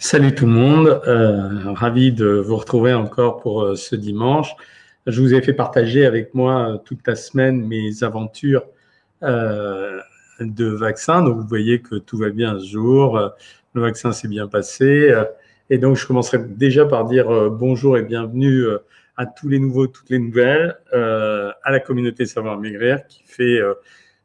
Salut tout le monde, euh, ravi de vous retrouver encore pour euh, ce dimanche. Je vous ai fait partager avec moi euh, toute la semaine mes aventures euh, de vaccin. Donc vous voyez que tout va bien ce jour, le vaccin s'est bien passé. et donc je commencerai déjà par dire bonjour et bienvenue à tous les nouveaux, toutes les nouvelles, à la communauté Savoir Maigrir qui fait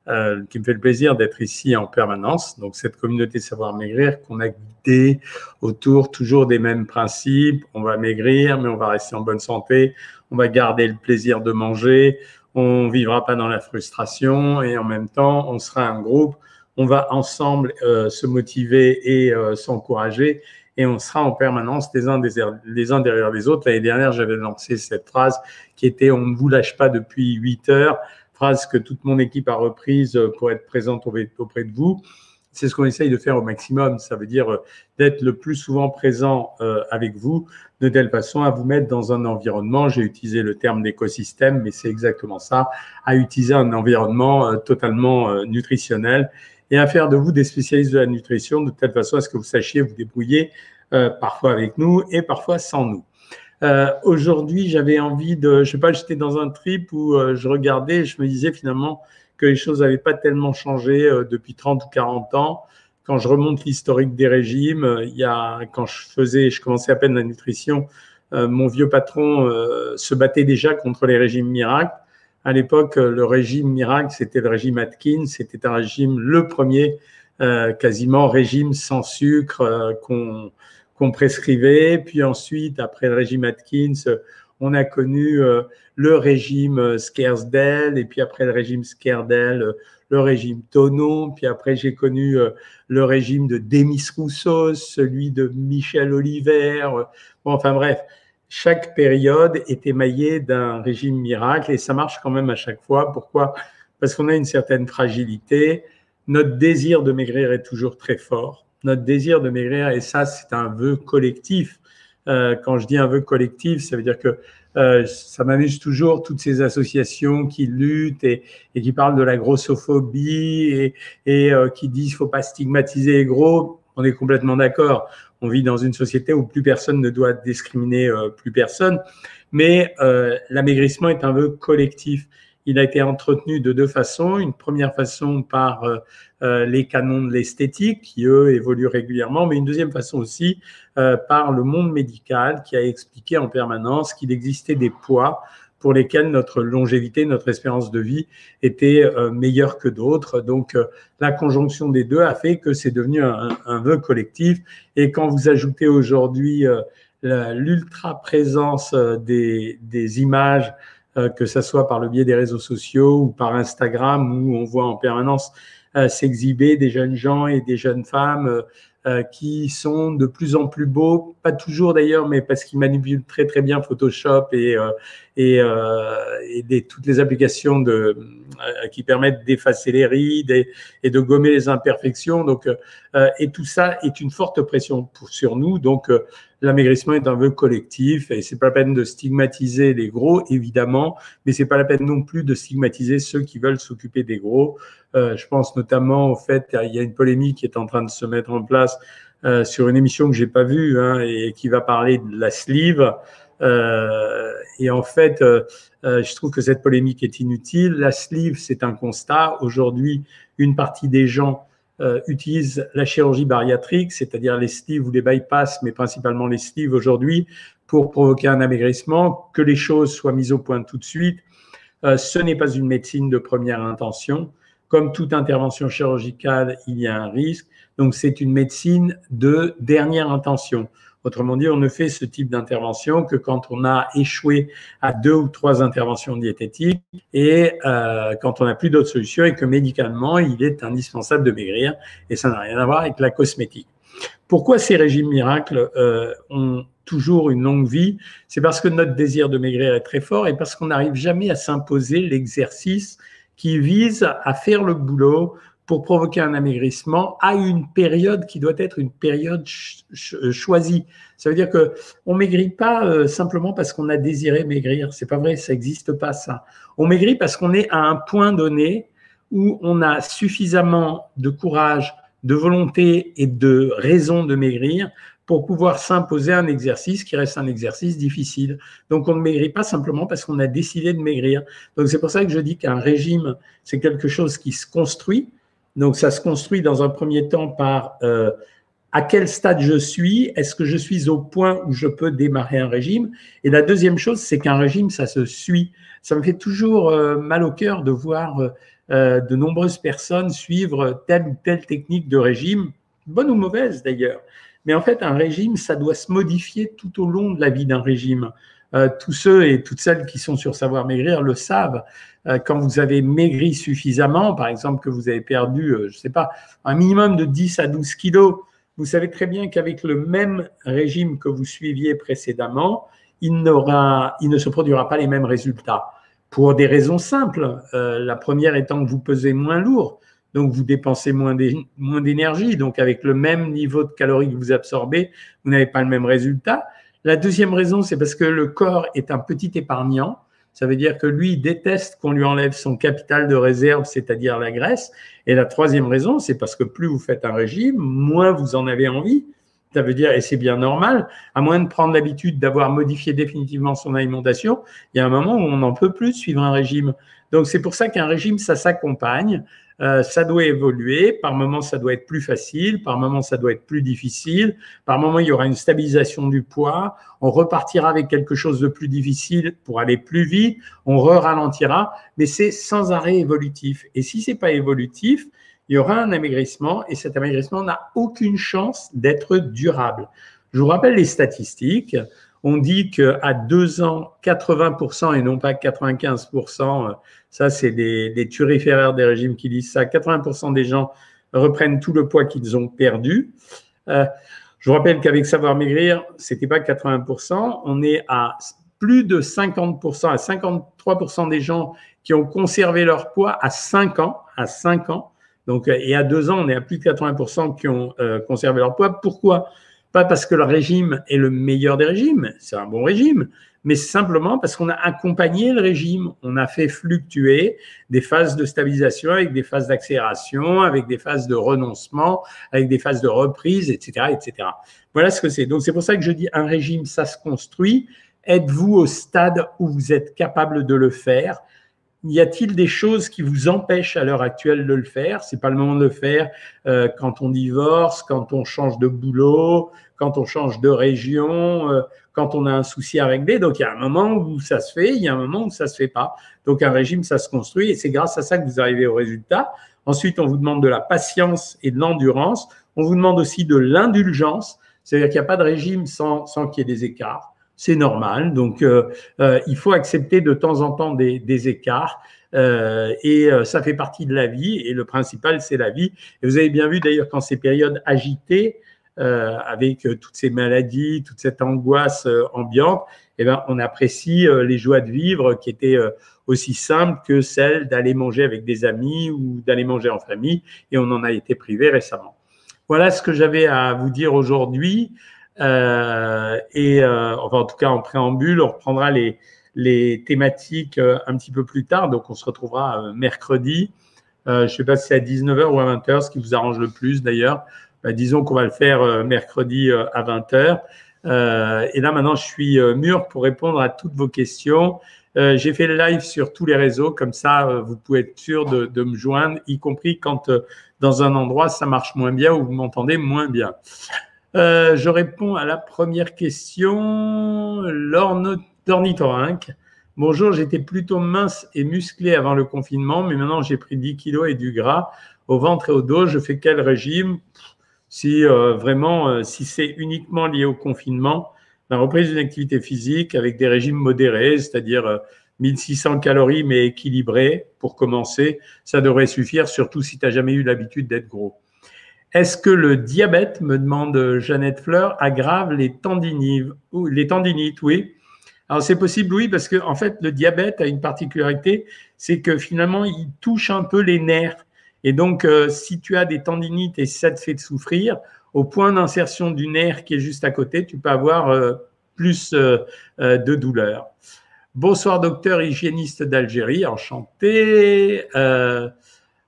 euh, qui me fait le plaisir d'être ici en permanence. Donc cette communauté Savoir Maigrir qu'on a guidée autour toujours des mêmes principes. On va maigrir, mais on va rester en bonne santé. On va garder le plaisir de manger. On vivra pas dans la frustration et en même temps, on sera un groupe. On va ensemble euh, se motiver et euh, s'encourager et on sera en permanence les uns, des, les uns derrière les autres. L'année dernière, j'avais lancé cette phrase qui était on ne vous lâche pas depuis 8 heures que toute mon équipe a reprise pour être présente auprès de vous. C'est ce qu'on essaye de faire au maximum. Ça veut dire euh, d'être le plus souvent présent euh, avec vous, de telle façon à vous mettre dans un environnement, j'ai utilisé le terme d'écosystème, mais c'est exactement ça, à utiliser un environnement euh, totalement nutritionnel et à faire de vous des spécialistes de la nutrition de telle façon à ce que vous sachiez vous débrouiller parfois avec nous et parfois sans nous. Euh, Aujourd'hui, j'avais envie de, je sais pas, j'étais dans un trip où euh, je regardais et je me disais finalement que les choses n'avaient pas tellement changé euh, depuis 30 ou 40 ans. Quand je remonte l'historique des régimes, il y a, quand je faisais, je commençais à peine la nutrition, mon vieux patron se battait déjà contre les régimes miracles. À l'époque, le régime miracle, c'était le régime Atkins, c'était un régime, le premier, quasiment régime sans sucre qu'on qu'on prescrivait. Puis ensuite, après le régime Atkins, on a connu euh, le régime euh, Skersdale, et puis après le régime Skerdel, euh, le régime Tonon, puis après j'ai connu le régime de Demis Roussos, celui de Michel Oliver. Bon, enfin bref, chaque période est émaillée d'un régime miracle et ça marche quand même à chaque fois. Pourquoi? Parce qu'on a une certaine fragilité. Notre désir de maigrir est toujours très fort notre désir de maigrir, et ça, c'est un vœu collectif. Euh, quand je dis un vœu collectif, ça veut dire que euh, ça m'amuse toujours toutes ces associations qui luttent et, et qui parlent de la grossophobie et, et euh, qui disent faut pas stigmatiser les gros. On est complètement d'accord. On vit dans une société où plus personne ne doit discriminer euh, plus personne, mais euh, l'amaigrissement est un vœu collectif. Il a été entretenu de deux façons. Une première façon par euh, euh, les canons de l'esthétique, qui eux évoluent régulièrement, mais une deuxième façon aussi euh, par le monde médical, qui a expliqué en permanence qu'il existait des poids pour lesquels notre longévité, notre espérance de vie était meilleure que d'autres. Donc, la conjonction des deux a fait que c'est devenu un, un, vœu collectif. Et quand vous ajoutez aujourd'hui l'ultra présence des, des images euh, que ce soit par le biais des réseaux sociaux ou par Instagram, où on voit en permanence euh, s'exhiber des jeunes gens et des jeunes femmes euh, qui sont de plus en plus beaux, pas toujours d'ailleurs, mais parce qu'ils manipulent très très bien Photoshop et, et, et des, toutes les applications de, qui permettent d'effacer les rides et, et, de gommer les imperfections. Donc, et tout ça est une forte pression pour, sur nous. Donc, l'amaigrissement est un vœu collectif et c'est pas la peine de stigmatiser les gros, évidemment, mais c'est pas la peine non plus de stigmatiser ceux qui veulent s'occuper des gros. Euh, je pense notamment au fait qu'il y a une polémique qui est en train de se mettre en place euh, sur une émission que j'ai pas vue hein, et qui va parler de la sleeve. Euh, et en fait, je trouve que cette polémique est inutile. La sleeve, c'est un constat. Aujourd'hui, une partie des gens euh, utilisent la chirurgie bariatrique, c'est-à-dire les sleeves ou les bypass, mais principalement les sleeves aujourd'hui, pour provoquer un amaigrissement, que les choses soient mises au point tout de suite. Euh, ce n'est pas une médecine de première intention. Comme toute intervention chirurgicale, il y a un risque. Donc, c'est une médecine de dernière intention. Autrement dit, on ne fait ce type d'intervention que quand on a échoué à deux ou trois interventions diététiques et euh, quand on n'a plus d'autres solutions et que médicalement, il est indispensable de maigrir et ça n'a rien à voir avec la cosmétique. Pourquoi ces régimes miracles euh, ont toujours une longue vie? C'est parce que notre désir de maigrir est très fort et parce qu'on n'arrive jamais à s'imposer l'exercice qui vise à faire le boulot pour provoquer un amaigrissement à une période qui doit être une période euh, choisie. Ça veut dire que on maigrit pas euh, simplement parce qu'on a désiré maigrir. C'est pas vrai, ça n'existe pas ça. On maigrit parce qu'on est à un point donné où on a suffisamment de courage, de volonté et de raison de maigrir pour pouvoir s'imposer un exercice qui reste un exercice difficile. Donc on ne maigrit pas simplement parce qu'on a décidé de maigrir. Donc c'est pour ça que je dis qu'un régime, c'est quelque chose qui se construit. Donc ça se construit dans un premier temps par euh, à quel stade je suis, est-ce que je suis au point où je peux démarrer un régime? Et la deuxième chose, c'est qu'un régime, ça se suit. Ça me fait toujours euh, mal au cœur de voir euh, de nombreuses personnes suivre telle ou telle technique de régime, bonne ou mauvaise d'ailleurs. Mais en fait, un régime, ça doit se modifier tout au long de la vie d'un régime. Tous ceux et toutes celles qui sont sur Savoir Maigrir le savent. Quand vous avez maigri suffisamment, par exemple que vous avez perdu, je ne sais pas, un minimum de 10 à 12 kilos, vous savez très bien qu'avec le même régime que vous suiviez précédemment, il, il ne se produira pas les mêmes résultats. Pour des raisons simples. Euh, la première étant que vous pesez moins lourd, donc vous dépensez moins d'énergie. Donc avec le même niveau de calories que vous absorbez, vous n'avez pas le même résultat. La deuxième raison, c'est parce que le corps est un petit épargnant. Ça veut dire que lui, déteste qu'on lui enlève son capital de réserve, c'est-à-dire la graisse. Et la troisième raison, c'est parce que plus vous faites un régime, moins vous en avez envie. Ça veut dire, et c'est bien normal, à moins de prendre l'habitude d'avoir modifié définitivement son alimentation, il y a un moment où on n'en peut plus suivre un régime. Donc c'est pour ça qu'un régime, ça s'accompagne. Euh, ça doit évoluer. Par moment, ça doit être plus facile. Par moment, ça doit être plus difficile. Par moment, il y aura une stabilisation du poids. On repartira avec quelque chose de plus difficile pour aller plus vite. On re-ralentira. Mais c'est sans arrêt évolutif. Et si c'est pas évolutif, il y aura un amaigrissement et cet amaigrissement n'a aucune chance d'être durable. Je vous rappelle les statistiques. On dit qu'à deux ans, 80% et non pas 95%, ça, c'est des, des turiféraires des régimes qui disent ça. 80% des gens reprennent tout le poids qu'ils ont perdu. Euh, je vous rappelle qu'avec Savoir Maigrir, c'était pas 80%. On est à plus de 50%, à 53% des gens qui ont conservé leur poids à 5 ans, à 5 ans. Donc, et à 2 ans, on est à plus de 80% qui ont euh, conservé leur poids. Pourquoi? Pas parce que le régime est le meilleur des régimes, c'est un bon régime, mais simplement parce qu'on a accompagné le régime, on a fait fluctuer des phases de stabilisation avec des phases d'accélération, avec des phases de renoncement, avec des phases de reprise, etc., etc. Voilà ce que c'est. Donc c'est pour ça que je dis un régime, ça se construit. Êtes-vous au stade où vous êtes capable de le faire? Y a-t-il des choses qui vous empêchent à l'heure actuelle de le faire? C'est pas le moment de le faire euh, quand on divorce, quand on change de boulot, quand on change de région, euh, quand on a un souci à régler. Donc, il y a un moment où ça se fait, il y a un moment où ça se fait pas. Donc, un régime, ça se construit et c'est grâce à ça que vous arrivez au résultat. Ensuite, on vous demande de la patience et de l'endurance. On vous demande aussi de l'indulgence. C'est-à-dire qu'il n'y a pas de régime sans, sans qu'il y ait des écarts c'est normal. Donc, euh, euh, il faut accepter de temps en temps des, écarts. Euh, et ça fait partie de la vie. Et le principal, c'est la vie. Et vous avez bien vu d'ailleurs quand ces périodes agitées, avec toutes ces maladies, toute cette angoisse ambiante, eh ben, on apprécie les joies de vivre qui étaient aussi simples que celles d'aller manger avec des amis ou d'aller manger en famille. Et on en a été privé récemment. Voilà ce que j'avais à vous dire aujourd'hui. Euh, et euh, enfin, en tout cas, en préambule, on reprendra les, les thématiques euh, un petit peu plus tard. Donc, on se retrouvera mercredi. je ne sais pas si c'est à 19h ou à 20h, ce qui vous arrange le plus d'ailleurs. Bah, disons qu'on va le faire mercredi à 20h. et là, maintenant, je suis mûr pour répondre à toutes vos questions. J'ai fait le live sur tous les réseaux, comme ça, vous pouvez être sûr de, de me joindre, y compris quand dans un endroit ça marche moins bien ou vous m'entendez moins bien. Euh, je réponds à la première question. L'ornithorynque. Bonjour, j'étais plutôt mince et musclé avant le confinement, mais maintenant j'ai pris 10 kilos et du gras au ventre et au dos. Je fais quel régime? Si euh, vraiment, euh, si c'est uniquement lié au confinement, la reprise d'une activité physique avec des régimes modérés, c'est-à-dire 1600 calories mais équilibrés pour commencer, ça devrait suffire, surtout si tu n'as jamais eu l'habitude d'être gros. Est-ce que le diabète, me demande Jeannette Fleur, aggrave les tendinites, les tendinites Oui. Alors c'est possible, oui, parce que en fait, le diabète a une particularité, c'est que finalement, il touche un peu les nerfs. Et donc, euh, si tu as des tendinites et ça te fait souffrir, au point d'insertion du nerf qui est juste à côté, tu peux avoir euh, plus euh, de douleur. Bonsoir, docteur hygiéniste d'Algérie, enchanté.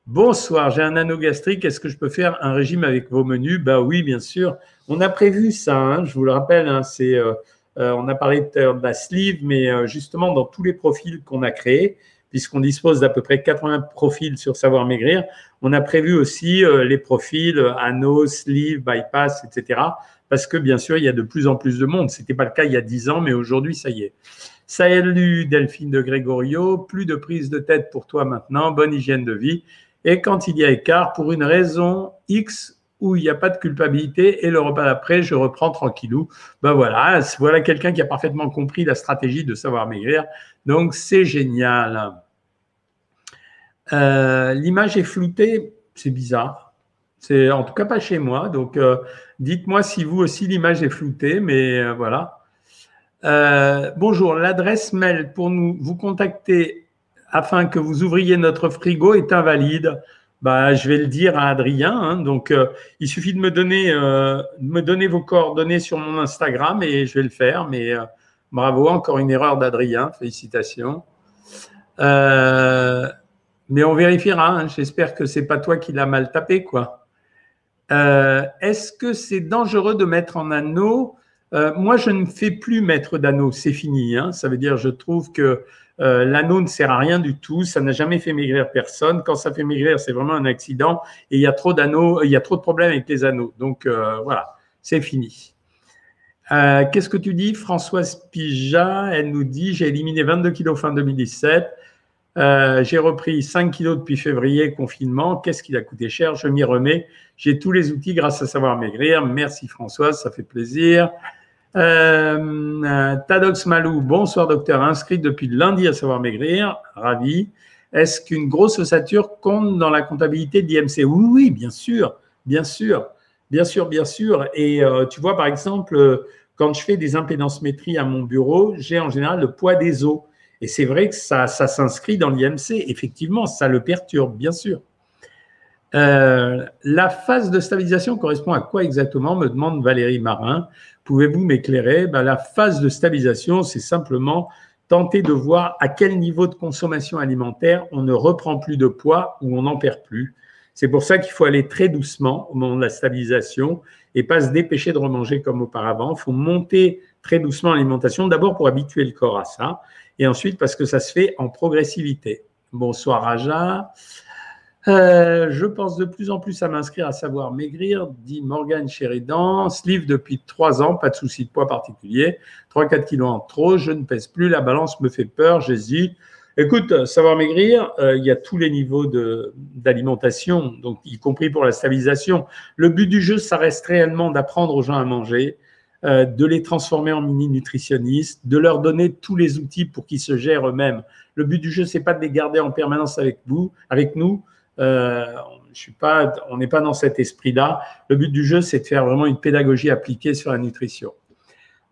Bonsoir, j'ai un anneau gastrique. Est-ce que je peux faire un régime avec vos menus? Bah oui, bien sûr. On a prévu ça. Hein, je vous le rappelle. Hein, c'est, euh, euh, on a parlé de la sleeve, mais euh, justement dans tous les profils qu'on a créés, puisqu'on dispose d'à peu près 80 profils sur Savoir Maigrir, on a prévu aussi les profils anneau, sleeve, bypass, etc. Parce que bien sûr, il y a de plus en plus de monde. C'était pas le cas il y a 10 ans, mais aujourd'hui, ça y est. Salut Delphine de Grégorio, plus de prise de tête pour toi maintenant, bonne hygiène de vie. Et quand il y a écart, pour une raison X où il n'y a pas de culpabilité et le repas d'après, je reprends tranquillou. Ben voilà, voilà quelqu'un qui a parfaitement compris la stratégie de savoir maigrir. Donc c'est génial. Euh, l'image est floutée, c'est bizarre. C'est en tout cas pas chez moi. Donc euh, dites-moi si vous aussi l'image est floutée, mais euh, voilà. bonjour, l'adresse mail pour nous vous contacter afin que vous ouvriez notre frigo est invalide. Bah, je vais le dire à Adrien. Hein. donc, euh, il suffit de me donner, euh, me donner vos coordonnées sur mon Instagram et je vais le faire. Mais euh, bravo, encore une erreur d'Adrien. Félicitations. mais on vérifiera. Hein. J'espère que c'est pas toi qui l'as mal tapé, quoi. Est-ce que c'est dangereux de mettre en anneau? Moi, je ne fais plus mettre d'anneau. C'est fini. Hein. Ça veut dire, je trouve que euh, l'anneau ne sert à rien du tout, ça n'a jamais fait maigrir personne. Quand ça fait maigrir, c'est vraiment un accident et il y a trop d'anneaux, il y a trop de problèmes avec les anneaux. Donc euh, voilà, c'est fini. Euh, qu'est-ce que tu dis Françoise Pija, elle nous dit j'ai éliminé 22 kilos fin 2017. j'ai repris 5 kilos depuis février, confinement. Qu'est-ce qui a coûté cher? Je m'y remets. J'ai tous les outils grâce à Savoir Maigrir. Merci Françoise, ça fait plaisir. Euh, Tadox Malou, bonsoir docteur, inscrit depuis lundi à savoir maigrir, ravi. Est-ce qu'une grosse ossature compte dans la comptabilité d'IMC oui, oui, bien sûr, bien sûr, bien sûr, bien sûr. Et euh, tu vois, par exemple, quand je fais des impédancemétries à mon bureau, j'ai en général le poids des os. Et c'est vrai que ça, s'inscrit dans l'IMC. Effectivement, ça le perturbe, bien sûr. Euh, la phase de stabilisation correspond à quoi exactement me demande Valérie Marin. Pouvez-vous m'éclairer? Ben, La phase de stabilisation, c'est simplement tenter de voir à quel niveau de consommation alimentaire on ne reprend plus de poids ou on n'en perd plus. C'est pour ça qu'il faut aller très doucement au moment de la stabilisation et pas se dépêcher de remanger comme auparavant. Il faut monter très doucement l'alimentation, d'abord pour habituer le corps à ça, et ensuite parce que ça se fait en progressivité. Bonsoir Raja. Euh, je pense de plus en plus à m'inscrire à savoir maigrir, dit Morgan Sheridan. Sleeve depuis trois ans, pas de souci de poids particulier. 3-4 kilos en trop, je ne pèse plus, la balance me fait peur, j'hésite. Écoute, savoir maigrir, euh, il y a tous les niveaux d'alimentation, donc y compris pour la stabilisation. Le but du jeu, ça reste réellement d'apprendre aux gens à manger, euh, de les transformer en mini nutritionnistes, de leur donner tous les outils pour qu'ils se gèrent eux-mêmes. Le but du jeu, c'est pas de les garder en permanence avec vous, avec nous, euh, je suis pas, on n'est pas dans cet esprit-là. Le but du jeu, c'est de faire vraiment une pédagogie appliquée sur la nutrition.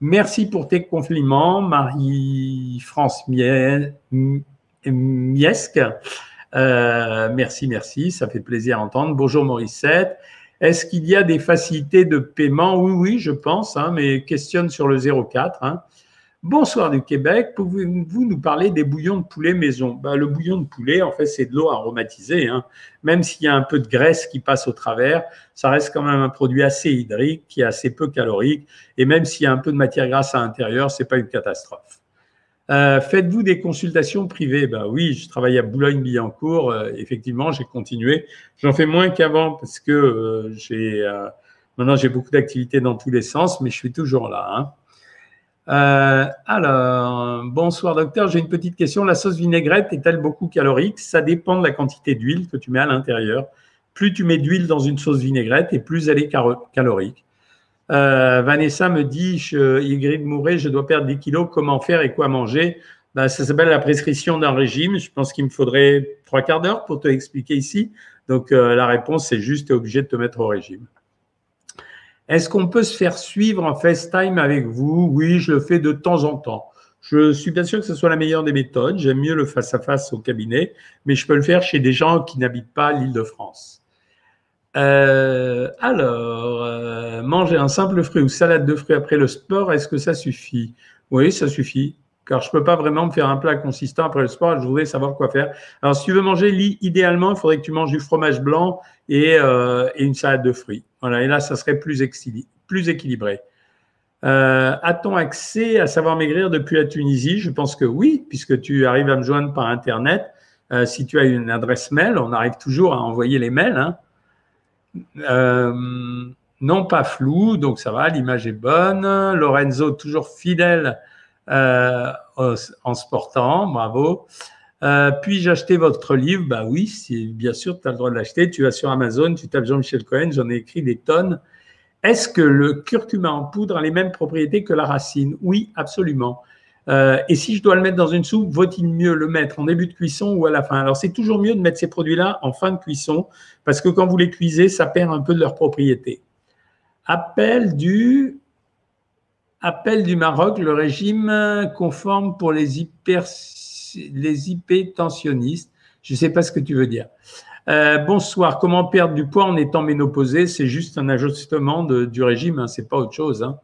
Merci pour tes compliments, Marie-France Miesque. Euh, merci, merci, ça fait plaisir à entendre. Bonjour Mauricette. Est-ce qu'il y a des facilités de paiement? Oui, oui, je pense, hein, mais questionne sur le 04. Hein. Bonsoir du Québec, pouvez-vous nous parler des bouillons de poulet maison? Ben, Le bouillon de poulet, en fait, c'est de l'eau aromatisée. Hein. Même s'il y a un peu de graisse qui passe au travers, ça reste quand même un produit assez hydrique, qui est assez peu calorique. Et même s'il y a un peu de matière grasse à l'intérieur, ce n'est pas une catastrophe. Euh, faites-vous des consultations privées? Ben oui, je travaille à Boulogne-Billancourt. Euh, effectivement, j'ai continué. J'en fais moins qu'avant parce que euh, j'ai maintenant j'ai beaucoup d'activités dans tous les sens, mais je suis toujours là. Hein. Euh, alors, bonsoir docteur, j'ai une petite question. La sauce vinaigrette est-elle beaucoup calorique? Ça dépend de la quantité d'huile que tu mets à l'intérieur. Plus tu mets d'huile dans une sauce vinaigrette et plus elle est calorique. Euh, Vanessa me dit, je, Ygritte Mouret, je dois perdre 10 kilos, comment faire et quoi manger? Ben, Ça s'appelle la prescription d'un régime. Je pense qu'il me faudrait trois quarts d'heure pour te expliquer ici. Donc euh, la réponse, c'est juste, tu es obligé de te mettre au régime. Est-ce qu'on peut se faire suivre en FaceTime avec vous? Oui, je le fais de temps en temps. Je suis bien sûr que ce soit la meilleure des méthodes. J'aime mieux le face-à-face au cabinet, mais je peux le faire chez des gens qui n'habitent pas l'île de France. Euh, alors, euh, manger un simple fruit ou salade de fruits après le sport, est-ce que ça suffit? Oui, ça suffit. Car je ne peux pas vraiment me faire un plat consistant après le sport. Je voudrais savoir quoi faire. Alors, si tu veux manger, idéalement, il faudrait que tu manges du fromage blanc et, euh, une salade de fruits. Voilà, et là, ça serait plus, équilibré. Euh, a-t-on accès à savoir maigrir depuis la Tunisie? Je pense que oui, puisque tu arrives à me joindre par Internet. Euh, si tu as une adresse mail, on arrive toujours à envoyer les mails. Hein. non pas flou, donc ça va, l'image est bonne. Lorenzo, toujours fidèle en se portant, bravo. Euh, puis-je acheter votre livre? Bah oui, bien sûr, tu as le droit de l'acheter. Tu vas sur Amazon, tu tapes Jean-Michel Cohen, j'en ai écrit des tonnes. Est-ce que le curcuma en poudre a les mêmes propriétés que la racine? Oui, absolument. Euh, et si je dois le mettre dans une soupe, vaut-il mieux le mettre en début de cuisson ou à la fin? Alors c'est toujours mieux de mettre ces produits-là en fin de cuisson parce que quand vous les cuisez, ça perd un peu de leur propriété. Appel du Appel du Maroc, le régime conforme pour les, hyper, les hypertensionnistes. Je ne sais pas ce que tu veux dire. Euh, bonsoir. Comment perdre du poids en étant ménopausé? C'est juste un ajustement du régime, hein, c'est pas autre chose. Hein.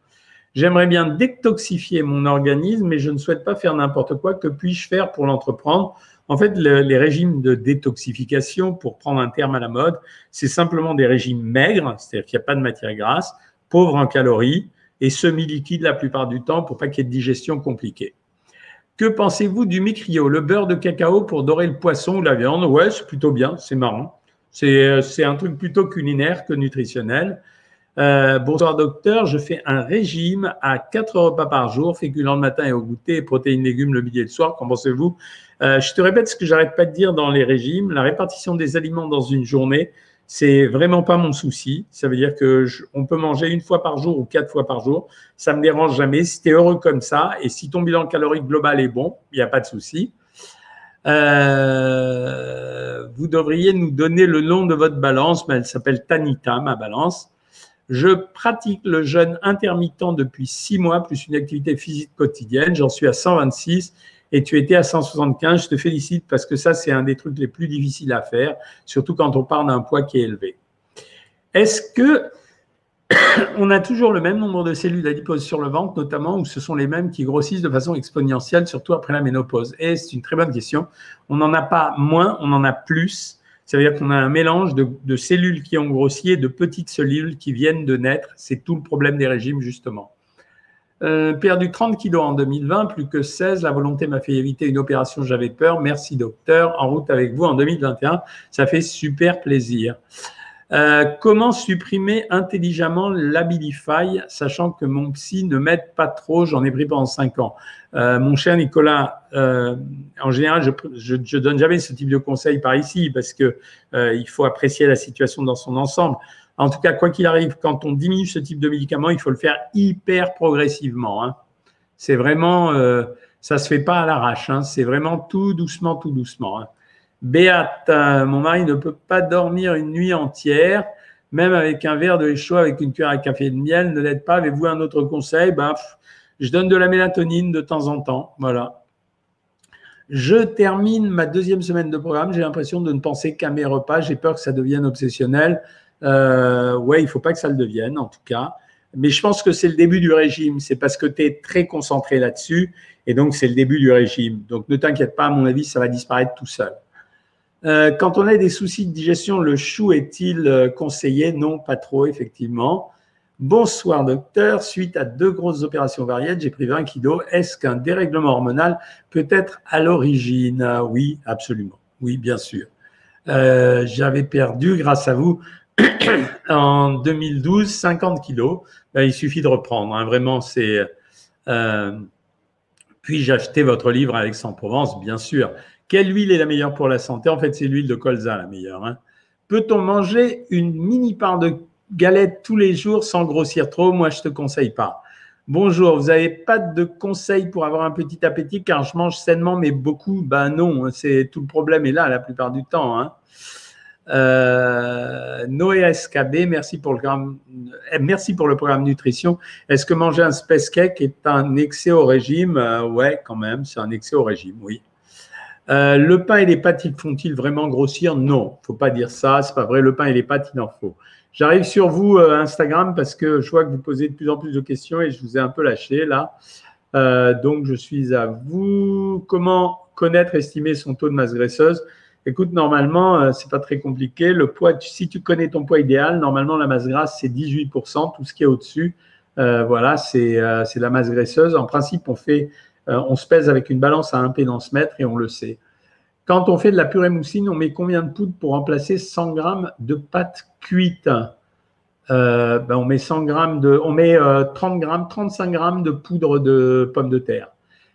J'aimerais bien détoxifier mon organisme, mais je ne souhaite pas faire n'importe quoi. Que puis-je faire pour l'entreprendre? En fait, les régimes de détoxification, pour prendre un terme à la mode, c'est simplement des régimes maigres, c'est-à-dire qu'il n'y a pas de matière grasse, pauvres en calories, et semi-liquide la plupart du temps pour pas qu'il y ait de digestion compliquée. Que pensez-vous du micrio, le beurre de cacao pour dorer le poisson ou la viande? Ouais, c'est plutôt bien, c'est marrant. C'est un truc plutôt culinaire que nutritionnel. Euh, bonsoir docteur, je fais un régime à 4 repas par jour, féculents le matin et au goûter, protéines, légumes le midi et le soir. Qu'en pensez-vous? Euh, Je te répète ce que j'arrête pas de dire dans les régimes. La répartition des aliments dans une journée, c'est vraiment pas mon souci. Ça veut dire que on peut manger une fois par jour ou quatre fois par jour. Ça me dérange jamais. Si tu es heureux comme ça et si ton bilan calorique global est bon, il n'y a pas de souci. Euh, vous devriez nous donner le nom de votre balance. Mais elle s'appelle Tanita, ma balance. Je pratique le jeûne intermittent depuis six mois, plus une activité physique quotidienne. J'en suis à 126 et tu étais à 175. Je te félicite parce que ça, c'est un des trucs les plus difficiles à faire, surtout quand on parle d'un poids qui est élevé. Est-ce que on a toujours le même nombre de cellules adiposes sur le ventre, notamment, ou ce sont les mêmes qui grossissent de façon exponentielle, surtout après la ménopause? Et c'est une très bonne question. On n'en a pas moins, on en a plus. Ça veut dire qu'on a un mélange de, cellules qui ont grossi et de petites cellules qui viennent de naître. C'est tout le problème des régimes, justement. Euh, perdu 30 kilos en 2020, plus que 16. La volonté m'a fait éviter une opération, j'avais peur. Merci docteur. En route avec vous en 2021, ça fait super plaisir. Euh, comment supprimer intelligemment l'Abilify, sachant que mon psy ne m'aide pas trop, j'en ai pris pendant 5 ans. Euh, mon cher Nicolas, en général, je, je, donne jamais ce type de conseils par ici parce que il faut apprécier la situation dans son ensemble. En tout cas, quoi qu'il arrive, quand on diminue ce type de médicament, il faut le faire hyper progressivement. Hein. C'est vraiment, euh, ça se fait pas à l'arrache. Hein. C'est vraiment tout doucement, tout doucement. Hein. Béate, euh, mon mari ne peut pas dormir une nuit entière, même avec un verre de chaud avec une cuillère à café de miel, ne l'aide pas. Avez-vous un autre conseil? Ben, Je donne de la mélatonine de temps en temps. Voilà. Je termine ma deuxième semaine de programme. J'ai l'impression de ne penser qu'à mes repas. J'ai peur que ça devienne obsessionnel. Euh, ouais, il faut pas que ça le devienne, en tout cas. Mais je pense que c'est le début du régime. C'est parce que tu es très concentré là-dessus. Et donc, c'est le début du régime. Donc, ne t'inquiète pas, à mon avis, ça va disparaître tout seul. Euh, quand on a des soucis de digestion, le chou est-il euh, conseillé? Non, pas trop, effectivement. Bonsoir, docteur. Suite à deux grosses opérations variées, j'ai pris 20 kilos. Est-ce qu'un dérèglement hormonal peut être à l'origine? Oui, absolument. Oui, bien sûr. Euh, J'avais perdu, grâce à vous, en 2012, 50 kilos. Il suffit de reprendre. Hein. Vraiment, c'est. Euh, puis-je acheter votre livre Aix-en-Provence? Bien sûr. Quelle huile est la meilleure pour la santé? En fait, c'est l'huile de colza la meilleure. Hein. Peut-on manger une mini part de galette tous les jours sans grossir trop? Moi, je ne te conseille pas. Bonjour, vous n'avez pas de conseils pour avoir un petit appétit? Car je mange sainement mais beaucoup? Ben non, c'est tout le problème est là la plupart du temps. Hein. Euh, Noé SKB, merci pour, le eh, merci pour le programme nutrition. Est-ce que manger un space cake est un excès au régime? Euh, Ouais, quand même, c'est un excès au régime, oui. Euh, le pain et les pâtes, ils font-ils vraiment grossir? Non, faut pas dire ça, c'est pas vrai. Le pain et les pâtes, il en faut. J'arrive sur vous Instagram parce que je vois que vous posez de plus en plus de questions et je vous ai un peu lâché là. donc, je suis à vous. Comment connaître, estimer son taux de masse graisseuse? Écoute, normalement, c'est pas très compliqué. Le poids, si tu connais ton poids idéal, normalement, la masse grasse, c'est 18%. Tout ce qui est au-dessus, voilà, c'est la masse graisseuse. En principe, on fait, on se pèse avec une balance à impédance mètre et on le sait. Quand on fait de la purée moussine, on met combien de poudre pour remplacer 100 grammes de pâte cuite? Euh, ben on met 100 grammes de, on met 30 euh, grammes, 35 grammes de poudre de pommes de terre.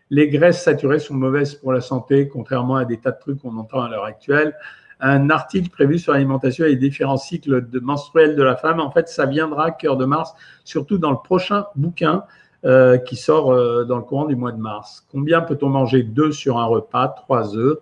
Les graisses saturées sont mauvaises pour la santé, contrairement à des tas de trucs qu'on entend à l'heure actuelle. Un article prévu sur l'alimentation et les différents cycles de menstruels de la femme, en fait, ça viendra cœur de mars, surtout dans le prochain bouquin euh, qui sort dans le courant du mois de mars. Combien peut-on manger Deux sur un repas, trois œufs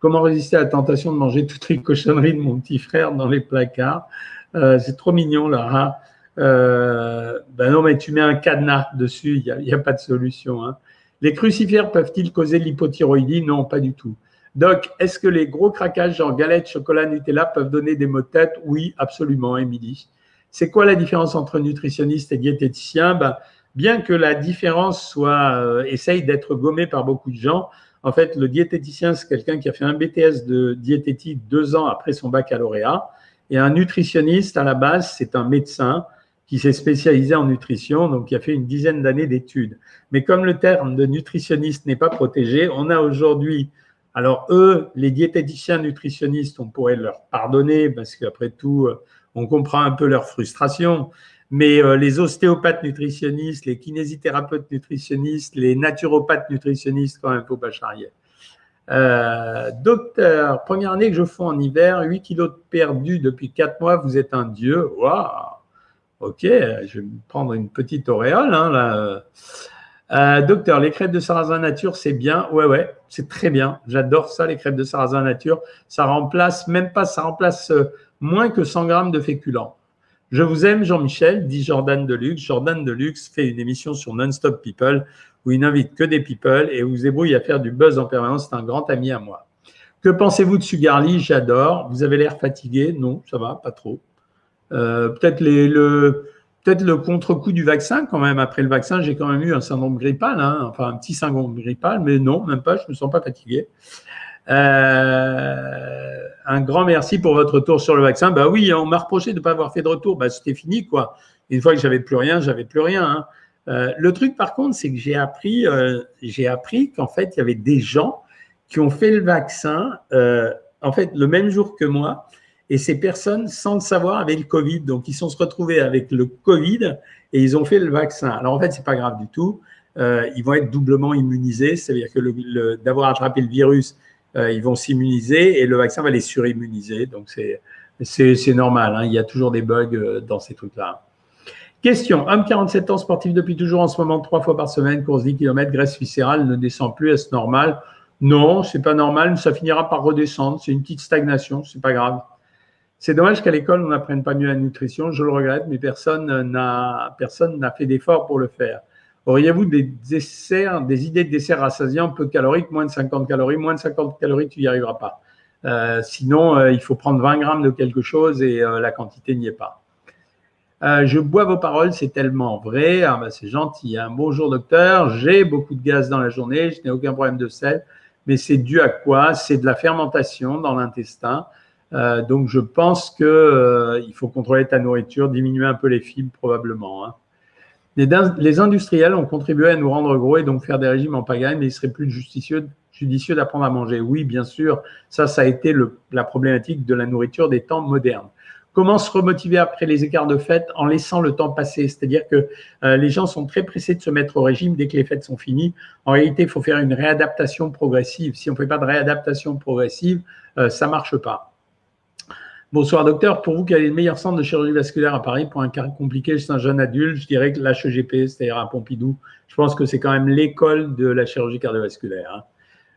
Comment résister à la tentation de manger toutes les cochonneries de mon petit frère dans les placards? Euh, c'est trop mignon, Lara. Euh, ben non, mais tu mets un cadenas dessus, il n'y a, pas de solution. Hein. Les crucifères peuvent-ils causer l'hypothyroïdie? Non, pas du tout. Doc, est-ce que les gros craquages genre galettes, chocolat, Nutella peuvent donner des maux de tête? Oui, absolument, Émilie. C'est quoi la différence entre nutritionniste et diététicien ben, Bien que la différence soit euh, essaye d'être gommée par beaucoup de gens, en fait, le diététicien, c'est quelqu'un qui a fait un BTS de diététique deux ans après son baccalauréat. Et un nutritionniste, à la base, c'est un médecin qui s'est spécialisé en nutrition, donc qui a fait une dizaine d'années d'études. Mais comme le terme de nutritionniste n'est pas protégé, on a aujourd'hui, alors eux, les diététiciens nutritionnistes, on pourrait leur pardonner parce qu'après tout, on comprend un peu leur frustration. Mais euh, les ostéopathes nutritionnistes, les kinésithérapeutes nutritionnistes, les naturopathes nutritionnistes, quand même, faut pas charrier. Euh, docteur, première année que je fais en hiver, 8 kilos de perdu depuis 4 mois, vous êtes un dieu. Waouh Ok, je vais prendre une petite auréole. Hein, là. Euh, docteur, les crêpes de sarrasin nature, c'est bien. Ouais, ouais, c'est très bien. J'adore ça, les crêpes de sarrasin nature. Ça remplace, même pas, ça remplace euh, moins que 100 grammes de féculents. Je vous aime, Jean-Michel, dit Jordan Deluxe. Jordan Deluxe fait une émission sur Non-Stop People où il n'invite que des people et où vous ébrouille à faire du buzz en permanence. C'est un grand ami à moi. Que pensez-vous de Sugarly J'adore. Vous avez l'air fatigué? Non, ça va, pas trop. Euh, peut-être le, contre-coup du vaccin quand même. Après le vaccin, j'ai quand même eu un syndrome grippal, hein. enfin un petit syndrome grippal, mais non, même pas, je me sens pas fatigué. Euh, un grand merci pour votre retour sur le vaccin. Bah oui, on m'a reproché de ne pas avoir fait de retour. Bah, c'était fini, quoi. Une fois que j'avais plus rien, j'avais plus rien. Hein. Euh, le truc, par contre, c'est que j'ai appris, j'ai appris qu'en fait, il y avait des gens qui ont fait le vaccin, en fait, le même jour que moi, et ces personnes, sans le savoir, avaient le Covid. Donc, ils sont se retrouvés avec le Covid et ils ont fait le vaccin. Alors, en fait, c'est pas grave du tout. ils vont être doublement immunisés, c'est-à-dire que d'avoir attrapé le virus, ils vont s'immuniser et le vaccin va les surimmuniser. Donc, c'est normal. Hein. il y a toujours des bugs dans ces trucs-là. Question. Homme 47 ans, sportif depuis toujours en ce moment, trois fois par semaine, course 10 km, graisse viscérale, ne descend plus. Est-ce normal? Non, c'est pas normal. Ça finira par redescendre. C'est une petite stagnation. C'est pas grave. C'est dommage qu'à l'école, on n'apprenne pas mieux la nutrition. Je le regrette, mais personne n'a, fait d'effort pour le faire. Auriez-vous des desserts, des idées de desserts rassasiants, peu caloriques, moins de 50 calories? Moins de 50 calories, tu n'y arriveras pas. Euh, sinon, euh, il faut prendre 20 grammes de quelque chose et euh, la quantité n'y est pas. Je bois vos paroles, c'est tellement vrai. Ah, bah, c'est gentil. Hein. Bonjour docteur, j'ai beaucoup de gaz dans la journée, je n'ai aucun problème de sel, mais c'est dû à quoi? C'est de la fermentation dans l'intestin. Euh, donc je pense qu'il euh, faut contrôler ta nourriture, diminuer un peu les fibres probablement. Hein. Les, industriels ont contribué à nous rendre gros et donc faire des régimes en pagaille, mais il serait plus judicieux, d'apprendre à manger. Oui, bien sûr, ça, ça a été la problématique de la nourriture des temps modernes. Comment se remotiver après les écarts de fête en laissant le temps passer? C'est-à-dire que euh, les gens sont très pressés de se mettre au régime dès que les fêtes sont finies. En réalité, il faut faire une réadaptation progressive. Si on ne fait pas de réadaptation progressive, ça ne marche pas. Bonsoir docteur, pour vous, quel est le meilleur centre de chirurgie vasculaire à Paris pour un cas compliqué chez un jeune adulte? Je dirais que l'HEGP, c'est-à-dire à Pompidou. Je pense que c'est quand même l'école de la chirurgie cardiovasculaire. Hein.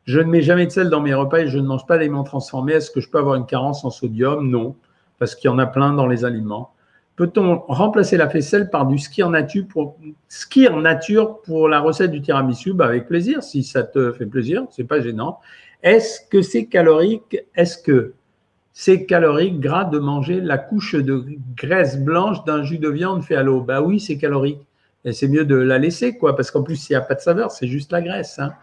Je ne mets jamais de sel dans mes repas et je ne mange pas d'aliments transformés. Est-ce que je peux avoir une carence en sodium? Non parce qu'il y en a plein dans les aliments. Peut-on remplacer la faisselle par du ski en nature pour, ski en nature pour la recette du tiramisu? Bah Avec plaisir, si ça te fait plaisir, c'est pas gênant. Est-ce que c'est calorique? Est-ce que c'est calorique gras de manger la couche de graisse blanche d'un jus de viande fait à l'eau Bah oui, c'est calorique. C'est mieux de la laisser, quoi, parce qu'en plus, il n'y a pas de saveur, c'est juste la graisse. Hein.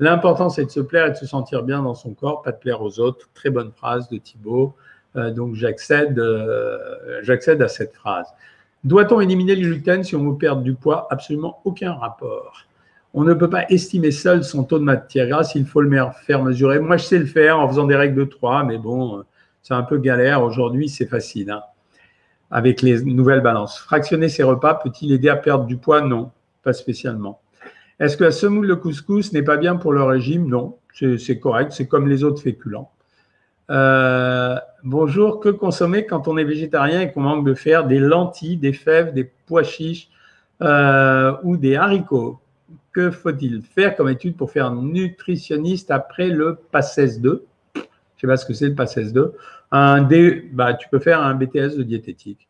L'important, c'est de se plaire et de se sentir bien dans son corps, pas de plaire aux autres. Très bonne phrase de Thibault. Euh, donc, j'accède, euh, j'accède à cette phrase. Doit-on éliminer le gluten si on veut perdre du poids? Absolument aucun rapport. On ne peut pas estimer seul son taux de matière grasse, il faut le faire mesurer. Moi, je sais le faire en faisant des règles de 3, mais bon, c'est un peu galère. Aujourd'hui, c'est facile. Hein avec les nouvelles balances. Fractionner ses repas peut-il aider à perdre du poids? Non, pas spécialement. Est-ce que la semoule de couscous n'est pas bien pour le régime? Non, c'est correct, c'est comme les autres féculents. Euh, bonjour, que consommer quand on est végétarien et qu'on manque de fer Des lentilles, des fèves, des pois chiches euh, ou des haricots? Que faut-il faire comme étude pour faire nutritionniste après le PACES 2 Je ne sais pas ce que c'est le PACES 2 un D, bah, tu peux faire un BTS de diététique.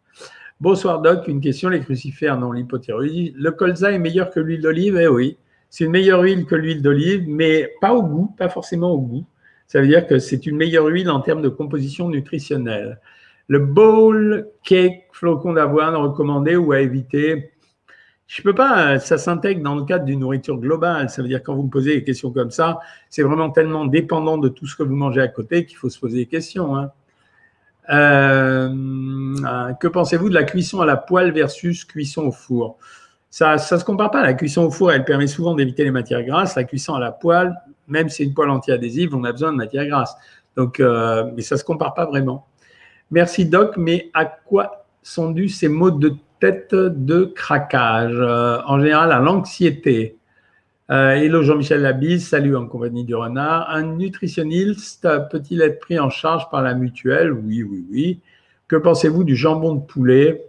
Bonsoir Doc, une question, les crucifères non l'hypothyroïdie. Le colza est meilleur que l'huile d'olive? Eh oui, c'est une meilleure huile que l'huile d'olive, mais pas au goût, pas forcément au goût. Ça veut dire que c'est une meilleure huile en termes de composition nutritionnelle. Le bowl cake flocon d'avoine recommandé ou à éviter? Je peux pas, ça s'intègre dans le cadre d'une nourriture globale. Ça veut dire quand vous me posez des questions comme ça, c'est vraiment tellement dépendant de tout ce que vous mangez à côté qu'il faut se poser des questions. Hein. Euh, que pensez-vous de la cuisson à la poêle versus cuisson au four? Ça ne se compare pas. La cuisson au four, elle permet souvent d'éviter les matières grasses. La cuisson à la poêle, même si c'est une poêle anti-adhésive, on a besoin de matières grasses. Donc, euh, mais ça ne se compare pas vraiment. Merci Doc, mais à quoi sont dus ces mots de tête de craquage? Euh, En général, à l'anxiété, euh, hello Jean-Michel Labise, salut en compagnie du renard. Un nutritionniste peut-il être pris en charge par la mutuelle? Oui, oui, oui. Que pensez-vous du jambon de poulet?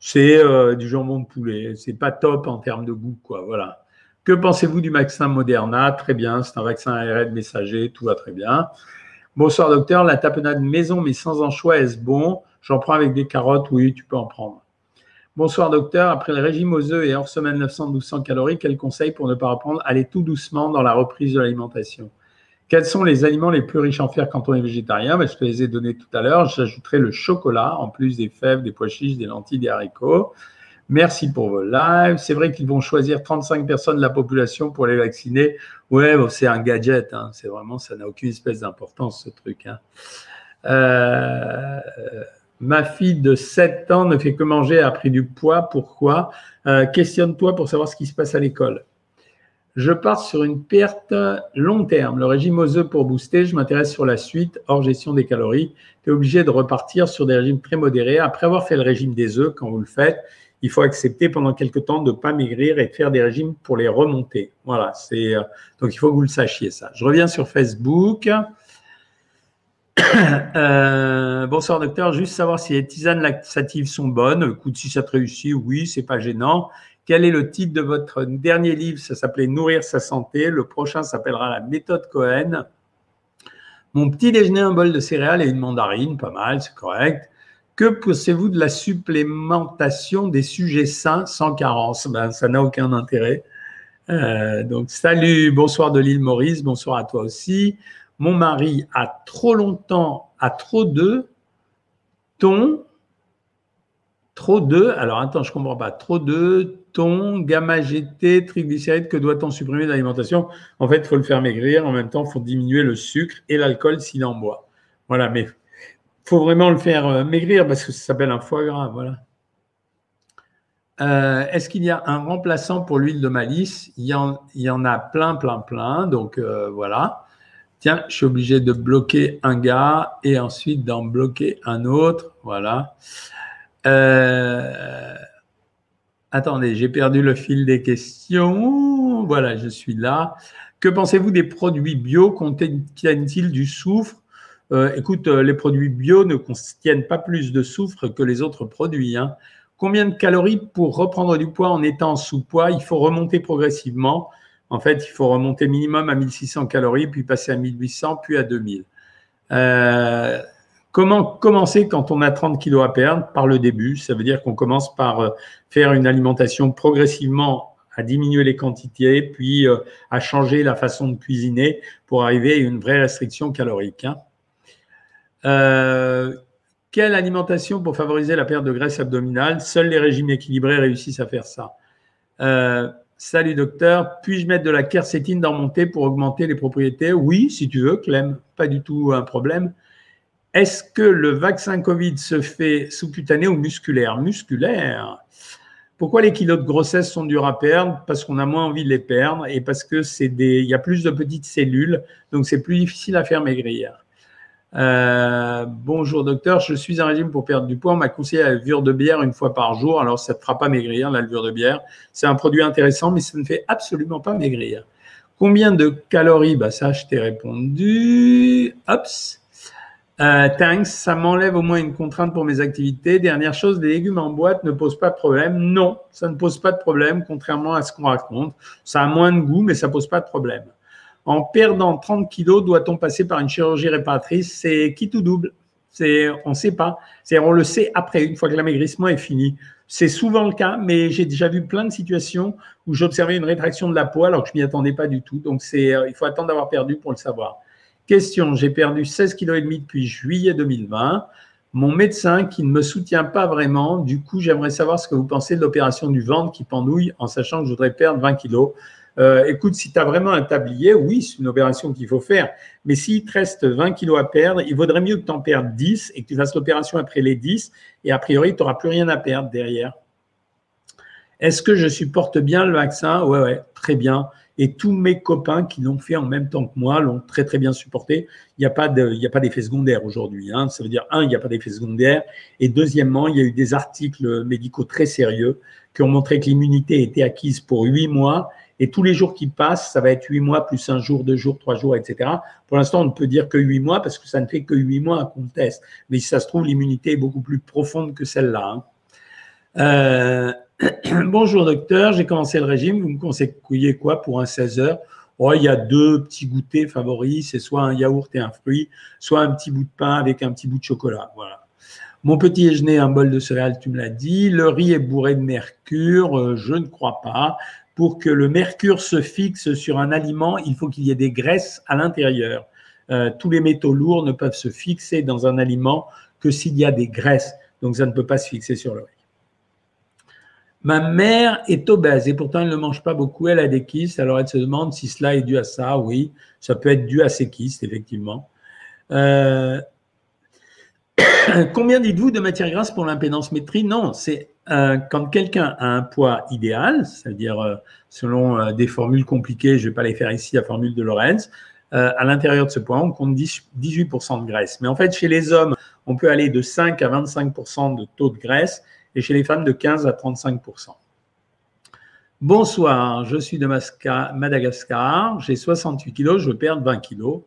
C'est euh, du jambon de poulet. C'est pas top en termes de goût, quoi. Voilà. Que pensez-vous du vaccin Moderna? Très bien, c'est un vaccin ARN messager, tout va très bien. Bonsoir docteur, la tapenade maison mais sans anchois, est-ce bon? J'en prends avec des carottes, oui, tu peux en prendre. Bonsoir docteur, après le régime aux œufs et hors semaine 900-1200 calories, quel conseil pour ne pas reprendre Aller tout doucement dans la reprise de l'alimentation? Quels sont les aliments les plus riches en fer quand on est végétarien? Ben, Je te les ai donnés tout à l'heure. J'ajouterai le chocolat, en plus des fèves, des pois chiches, des lentilles, des haricots. Merci pour vos lives. C'est vrai qu'ils vont choisir 35 personnes de la population pour les vacciner. Ouais, c'est un gadget. Hein. C'est vraiment, ça n'a aucune espèce d'importance, ce truc. Hein. Euh, Ma fille de 7 ans ne fait que manger, a pris du poids. Pourquoi? Euh, Questionne-toi pour savoir ce qui se passe à l'école. Je pars sur une perte long terme. Le régime aux œufs pour booster, je m'intéresse sur la suite, hors gestion des calories. Tu es obligé de repartir sur des régimes très modérés. Après avoir fait le régime des œufs, quand vous le faites, il faut accepter pendant quelques temps de ne pas maigrir et de faire des régimes pour les remonter. Voilà, c'est euh, donc il faut que vous le sachiez ça. Je reviens sur Facebook. Euh, bonsoir docteur, juste savoir si les tisanes laxatives sont bonnes. Écoute, si ça te réussit, oui, c'est pas gênant. Quel est le titre de votre dernier livre? Ça s'appelait Nourrir sa santé. Le prochain s'appellera La méthode Cohen. Mon petit déjeuner, un bol de céréales et une mandarine, pas mal, c'est correct. Que pensez-vous de la supplémentation des sujets sains sans carence? Ben, Ça n'a aucun intérêt. Euh, donc, salut, bonsoir de l'île Maurice, bonsoir à toi aussi mon mari a trop longtemps, a trop de ton, trop de, alors attends, je ne comprends pas, trop de ton, gamma GT, triglycérides, que doit-on supprimer de l'alimentation? En fait, il faut le faire maigrir, en même temps, il faut diminuer le sucre et l'alcool s'il en boit. Voilà, mais il faut vraiment le faire euh, maigrir parce que ça s'appelle un foie gras, voilà. Euh, est-ce qu'il y a un remplaçant pour l'huile de malice? Il y, en, a plein, plein, plein. Donc euh, voilà tiens, je suis obligé de bloquer un gars et ensuite d'en bloquer un autre. Voilà. Euh, attendez, j'ai perdu le fil des questions. Voilà, je suis là. Que pensez-vous des produits bio? Contiennent-ils du soufre? Euh, Écoute, euh, les produits bio ne contiennent pas plus de soufre que les autres produits. Hein. Combien de calories pour reprendre du poids en étant sous poids Il faut remonter progressivement. En fait, il faut remonter minimum à 1600 calories, puis passer à 1800, puis à 2000. Euh, comment commencer quand on a 30 kilos à perdre? Par le début. Ça veut dire qu'on commence par euh, faire une alimentation progressivement à diminuer les quantités, puis euh, à changer la façon de cuisiner pour arriver à une vraie restriction calorique. Hein. Quelle alimentation pour favoriser la perte de graisse abdominale? Seuls les régimes équilibrés réussissent à faire ça. Salut docteur, puis-je mettre de la quercétine dans mon thé pour augmenter les propriétés? Oui, si tu veux, Clem, pas du tout un problème. Est-ce que le vaccin Covid se fait sous-cutané ou musculaire? Musculaire. Pourquoi les kilos de grossesse sont durs à perdre? Parce qu'on a moins envie de les perdre et parce que c'est des, il y a plus de petites cellules, donc c'est plus difficile à faire maigrir. Euh, bonjour docteur, je suis en régime pour perdre du poids. On m'a conseillé la levure de bière une fois par jour. Alors ça ne te fera pas maigrir la levure de bière. C'est un produit intéressant, mais ça ne fait absolument pas maigrir. Combien de calories? Bah ça, je t'ai répondu. Hops. Euh, thanks, ça m'enlève au moins une contrainte pour mes activités. Dernière chose, les légumes en boîte ne posent pas de problème. Non, ça ne pose pas de problème, contrairement à ce qu'on raconte. Ça a moins de goût, mais ça pose pas de problème. En perdant 30 kilos, doit-on passer par une chirurgie réparatrice? C'est qui tout double? On ne sait pas. On le sait après, une fois que l'amaigrissement est fini. C'est souvent le cas, mais j'ai déjà vu plein de situations où j'observais une rétraction de la peau alors que je m'y attendais pas du tout. Donc euh, il faut attendre d'avoir perdu pour le savoir. Question, j'ai perdu 16,5 kg depuis juillet 2020. Mon médecin qui ne me soutient pas vraiment, du coup, j'aimerais savoir ce que vous pensez de l'opération du ventre qui pendouille en sachant que je voudrais perdre 20 kg. Euh, écoute, si tu as vraiment un tablier, oui, c'est une opération qu'il faut faire. Mais s'il te reste 20 kilos à perdre, il vaudrait mieux que tu en perdes 10 et que tu fasses l'opération après les 10. Et a priori, tu n'auras plus rien à perdre derrière. Est-ce que je supporte bien le vaccin? Ouais, ouais, très bien et tous mes copains qui l'ont fait en même temps que moi l'ont très très bien supporté. Il n'y a pas d'effet secondaire aujourd'hui. Hein. Ça veut dire un, il n'y a pas d'effet secondaire, et deuxièmement, il y a eu des articles médicaux très sérieux qui ont montré que l'immunité était acquise pour huit mois. Et tous les jours qui passent, ça va être huit mois plus un jour, deux jours, trois jours, etc. Pour l'instant, on ne peut dire que huit mois parce que ça ne fait que huit mois qu'on teste. Mais si ça se trouve, l'immunité est beaucoup plus profonde que celle-là. Hein. Euh, Bonjour docteur, j'ai commencé le régime, vous me conseillez quoi pour un 16 heures? Oh, Il y a deux petits goûters favoris, c'est soit un yaourt et un fruit, soit un petit bout de pain avec un petit bout de chocolat. Voilà. Mon petit déjeuner, un bol de céréales, tu me l'as dit. Le riz est bourré de mercure, euh, je ne crois pas. Pour que le mercure se fixe sur un aliment, il faut qu'il y ait des graisses à l'intérieur. Euh, tous les métaux lourds ne peuvent se fixer dans un aliment que s'il y a des graisses. Donc ça ne peut pas se fixer sur le riz. Ma mère est obèse et pourtant elle ne mange pas beaucoup, elle a des kystes. Alors elle se demande si cela est dû à ça. Oui, ça peut être dû à ses kystes, effectivement. Euh, combien dites-vous de matière grasse pour l'impédance métrie? Non, c'est euh, quand quelqu'un a un poids idéal, c'est-à-dire euh, selon des formules compliquées, je ne vais pas les faire ici, la formule de Lorenz, à l'intérieur de ce poids, on compte 18% de graisse. Mais en fait, chez les hommes, on peut aller de 5 à 25% de taux de graisse et chez les femmes de 15 à 35% Bonsoir, je suis de Madagascar, j'ai 68 kilos, je veux perdre 20 kilos.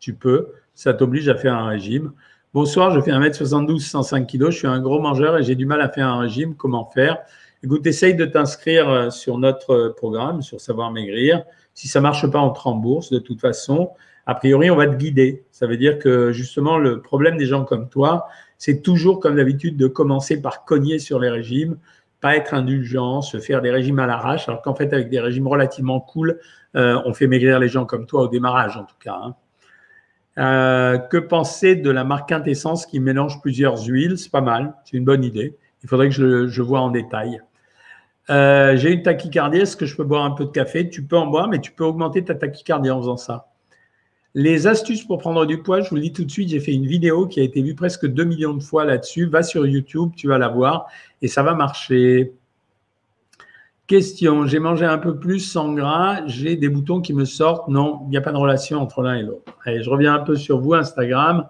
Tu peux, ça t'oblige à faire un régime. Bonsoir, je fais 1m72, 105 kilos, je suis un gros mangeur et j'ai du mal à faire un régime. Comment faire? Écoute, essaye de t'inscrire euh, sur notre programme, sur Savoir Maigrir. Si ça ne marche pas, on te rembourse de toute façon. A priori, on va te guider. Ça veut dire que justement, le problème des gens comme toi, c'est toujours, comme d'habitude, de commencer par cogner sur les régimes, pas être indulgent, se faire des régimes à l'arrache, alors qu'en fait, avec des régimes relativement cool, euh, on fait maigrir les gens comme toi au démarrage, en tout cas. Hein. Euh, que penser de la marque Quintessence qui mélange plusieurs huiles? C'est pas mal, c'est une bonne idée. Il faudrait que je, je vois en détail. Euh, j'ai une tachycardie, est-ce que je peux boire un peu de café? Tu peux en boire, mais tu peux augmenter ta tachycardie en faisant ça. Les astuces pour prendre du poids, je vous le dis tout de suite, j'ai fait une vidéo qui a été vue presque 2 millions de fois là-dessus. Va sur YouTube, tu vas la voir et ça va marcher. Question, j'ai mangé un peu plus sans gras, j'ai des boutons qui me sortent. Non, il n'y a pas de relation entre l'un et l'autre. Je reviens un peu sur vous, Instagram.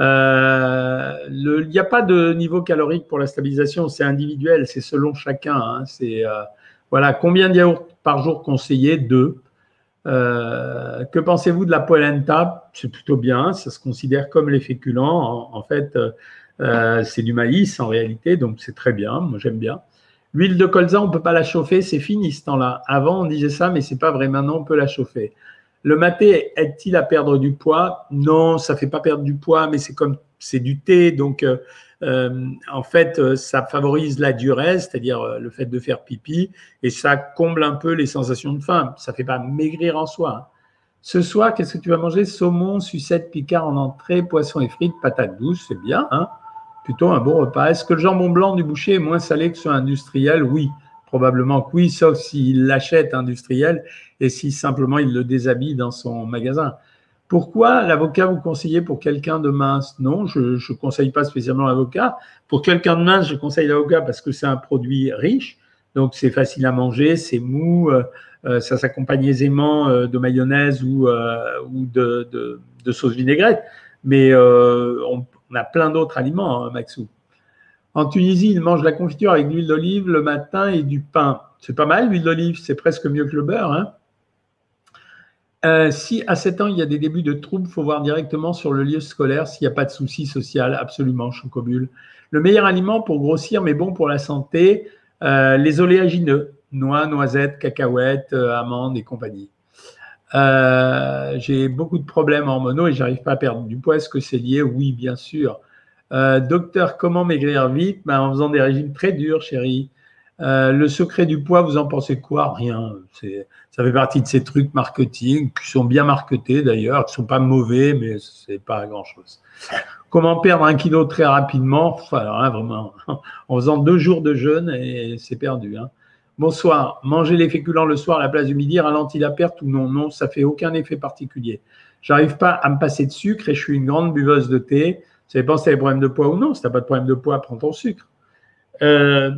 Euh, il n'y a pas de niveau calorique pour la stabilisation, c'est individuel, c'est selon chacun. Hein. C'est euh, voilà, combien de yaourts par jour conseillé? Deux. Euh, que pensez-vous de la polenta? C'est plutôt bien, ça se considère comme les féculents. En, fait, euh, euh, c'est du maïs en réalité, donc c'est très bien, moi j'aime bien. L'huile de colza, on ne peut pas la chauffer, c'est fini ce temps-là. Avant, on disait ça, mais c'est pas vrai. Maintenant, on peut la chauffer. Le maté aide-t-il à perdre du poids? Non, ça fait pas perdre du poids, mais c'est comme c'est du thé, donc euh, en fait, euh, ça favorise la durée, c'est-à-dire euh, le fait de faire pipi, et ça comble un peu les sensations de faim. Ça fait pas maigrir en soi. Hein. Ce soir, qu'est-ce que tu vas manger? Saumon, sucette, picard en entrée, poisson et frites, patates douces, c'est bien. Hein plutôt un bon repas. Est-ce que le jambon blanc du boucher est moins salé que ce industriel Oui, probablement que oui, sauf s'il l'achète industriel et si simplement il le déshabille dans son magasin. Pourquoi l'avocat vous conseillez pour quelqu'un de mince? Non, je ne conseille pas spécialement l'avocat. Pour quelqu'un de mince, je conseille l'avocat parce que c'est un produit riche, donc c'est facile à manger, c'est mou, euh, euh, ça s'accompagne aisément euh, de mayonnaise ou, ou de, de, sauce vinaigrette. Mais on, a plein d'autres aliments, hein, Maxou. En Tunisie, ils mangent la confiture avec de l'huile d'olive le matin et du pain. C'est pas mal, l'huile d'olive, c'est presque mieux que le beurre. Hein euh, si à 7 ans, il y a des débuts de troubles, il faut voir directement sur le lieu scolaire s'il n'y a pas de souci social, absolument, chocobule. Le meilleur aliment pour grossir, mais bon pour la santé, euh, les oléagineux, noix, noisettes, cacahuètes, euh, amandes et compagnie. J'ai beaucoup de problèmes hormonaux et j'arrive pas à perdre du poids. Est-ce que c'est lié? Oui, bien sûr. docteur, comment maigrir vite? Ben, En faisant des régimes très durs, chérie. Euh, le secret du poids, vous en pensez quoi? Rien. Ça fait partie de ces trucs marketing qui sont bien marketés d'ailleurs, qui sont pas mauvais, mais c'est pas grand chose. Comment perdre un kilo très rapidement? Enfin, hein, vraiment, en faisant deux jours de jeûne et c'est perdu. Hein. Bonsoir. Manger les féculents le soir à la place du midi ralentit la perte ou non? Non, ça fait aucun effet particulier. J'arrive pas à me passer de sucre et je suis une grande buveuse de thé. Vous savez si des problèmes de poids ou non? Si tu n'as pas de problème de poids, prends ton sucre. Euh,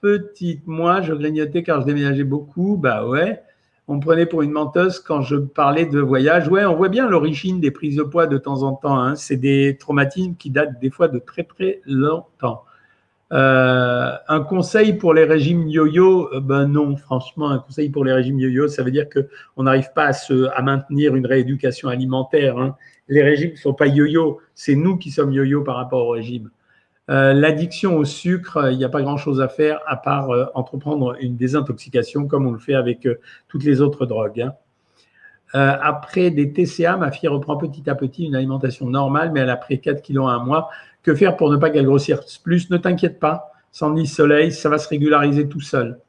petite, moi, je grignotais car je déménageais beaucoup. Bah ouais. On me prenait pour une menteuse quand je parlais de voyage. Ouais, on voit bien l'origine des prises de poids de temps en temps. Hein. C'est des traumatismes qui datent des fois de très très longtemps. Euh, un conseil pour les régimes yo-yo, euh, ben non, franchement, un conseil pour les régimes yo-yo, ça veut dire que on n'arrive pas à, maintenir une rééducation alimentaire. Hein. Les régimes ne sont pas yo-yo, c'est nous qui sommes yo-yo par rapport au régime. Euh, l'addiction au sucre, il n'y a pas grand-chose à faire à part entreprendre une désintoxication comme on le fait avec toutes les autres drogues. Hein. après des TCA, ma fille reprend petit à petit une alimentation normale, mais elle a pris 4 kilos à un mois. Que faire pour ne pas qu'elle grossisse plus Ne t'inquiète pas, sans ni soleil, ça va se régulariser tout seul.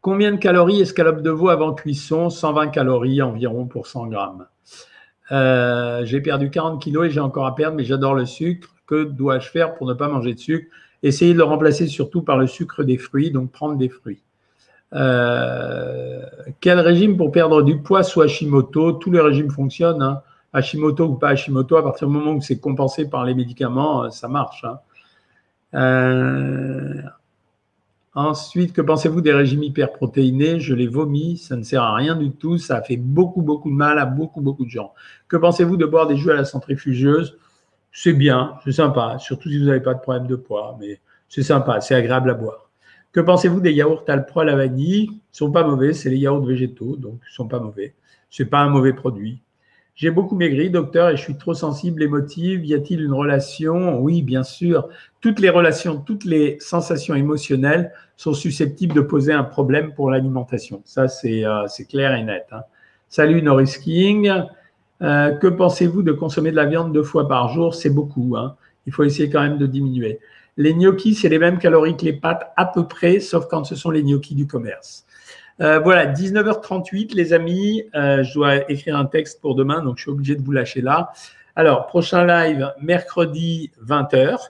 Combien de calories escalope de veau avant cuisson? 120 calories environ pour 100 grammes. j'ai perdu 40 kilos et j'ai encore à perdre, mais j'adore le sucre. Que dois-je faire pour ne pas manger de sucre? Essayez de le remplacer surtout par le sucre des fruits, donc prendre des fruits. Euh, quel régime pour perdre du poids? Soit Hashimoto Tous les régimes fonctionnent. Hein. Hashimoto ou pas Hashimoto, à partir du moment où c'est compensé par les médicaments, euh, ça marche. Hein. Euh, ensuite, que pensez-vous des régimes hyperprotéinés? Je les vomis, ça ne sert à rien du tout, ça fait beaucoup, beaucoup de mal à beaucoup, beaucoup de gens. Que pensez-vous de boire des jus à la centrifugeuse? C'est bien, c'est sympa, surtout si vous n'avez pas de problème de poids, mais c'est sympa, c'est agréable à boire. Que pensez-vous des yaourts Alpro à la vanille? Ils ne sont pas mauvais, c'est les yaourts végétaux, donc ils ne sont pas mauvais. Ce n'est pas un mauvais produit. J'ai beaucoup maigri, docteur, et je suis trop sensible, émotive. Y a-t-il une relation? Oui, bien sûr. Toutes les relations, toutes les sensations émotionnelles sont susceptibles de poser un problème pour l'alimentation. Ça, c'est euh, clair et net. Hein. Salut Norris King. Euh, que pensez-vous de consommer de la viande deux fois par jour? C'est beaucoup. Hein. Il faut essayer quand même de diminuer. Les gnocchis, c'est les mêmes calories que les pâtes à peu près, sauf quand ce sont les gnocchis du commerce. Euh, voilà, 19h38, les amis. Euh, je dois écrire un texte pour demain, donc je suis obligé de vous lâcher là. Alors, prochain live, mercredi 20h.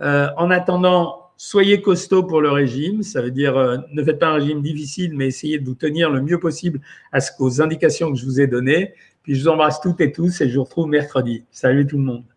en attendant, soyez costaud pour le régime. Ça veut dire, ne faites pas un régime difficile, mais essayez de vous tenir le mieux possible à ce, aux indications que je vous ai données. Puis je vous embrasse toutes et tous et je vous retrouve mercredi. Salut tout le monde.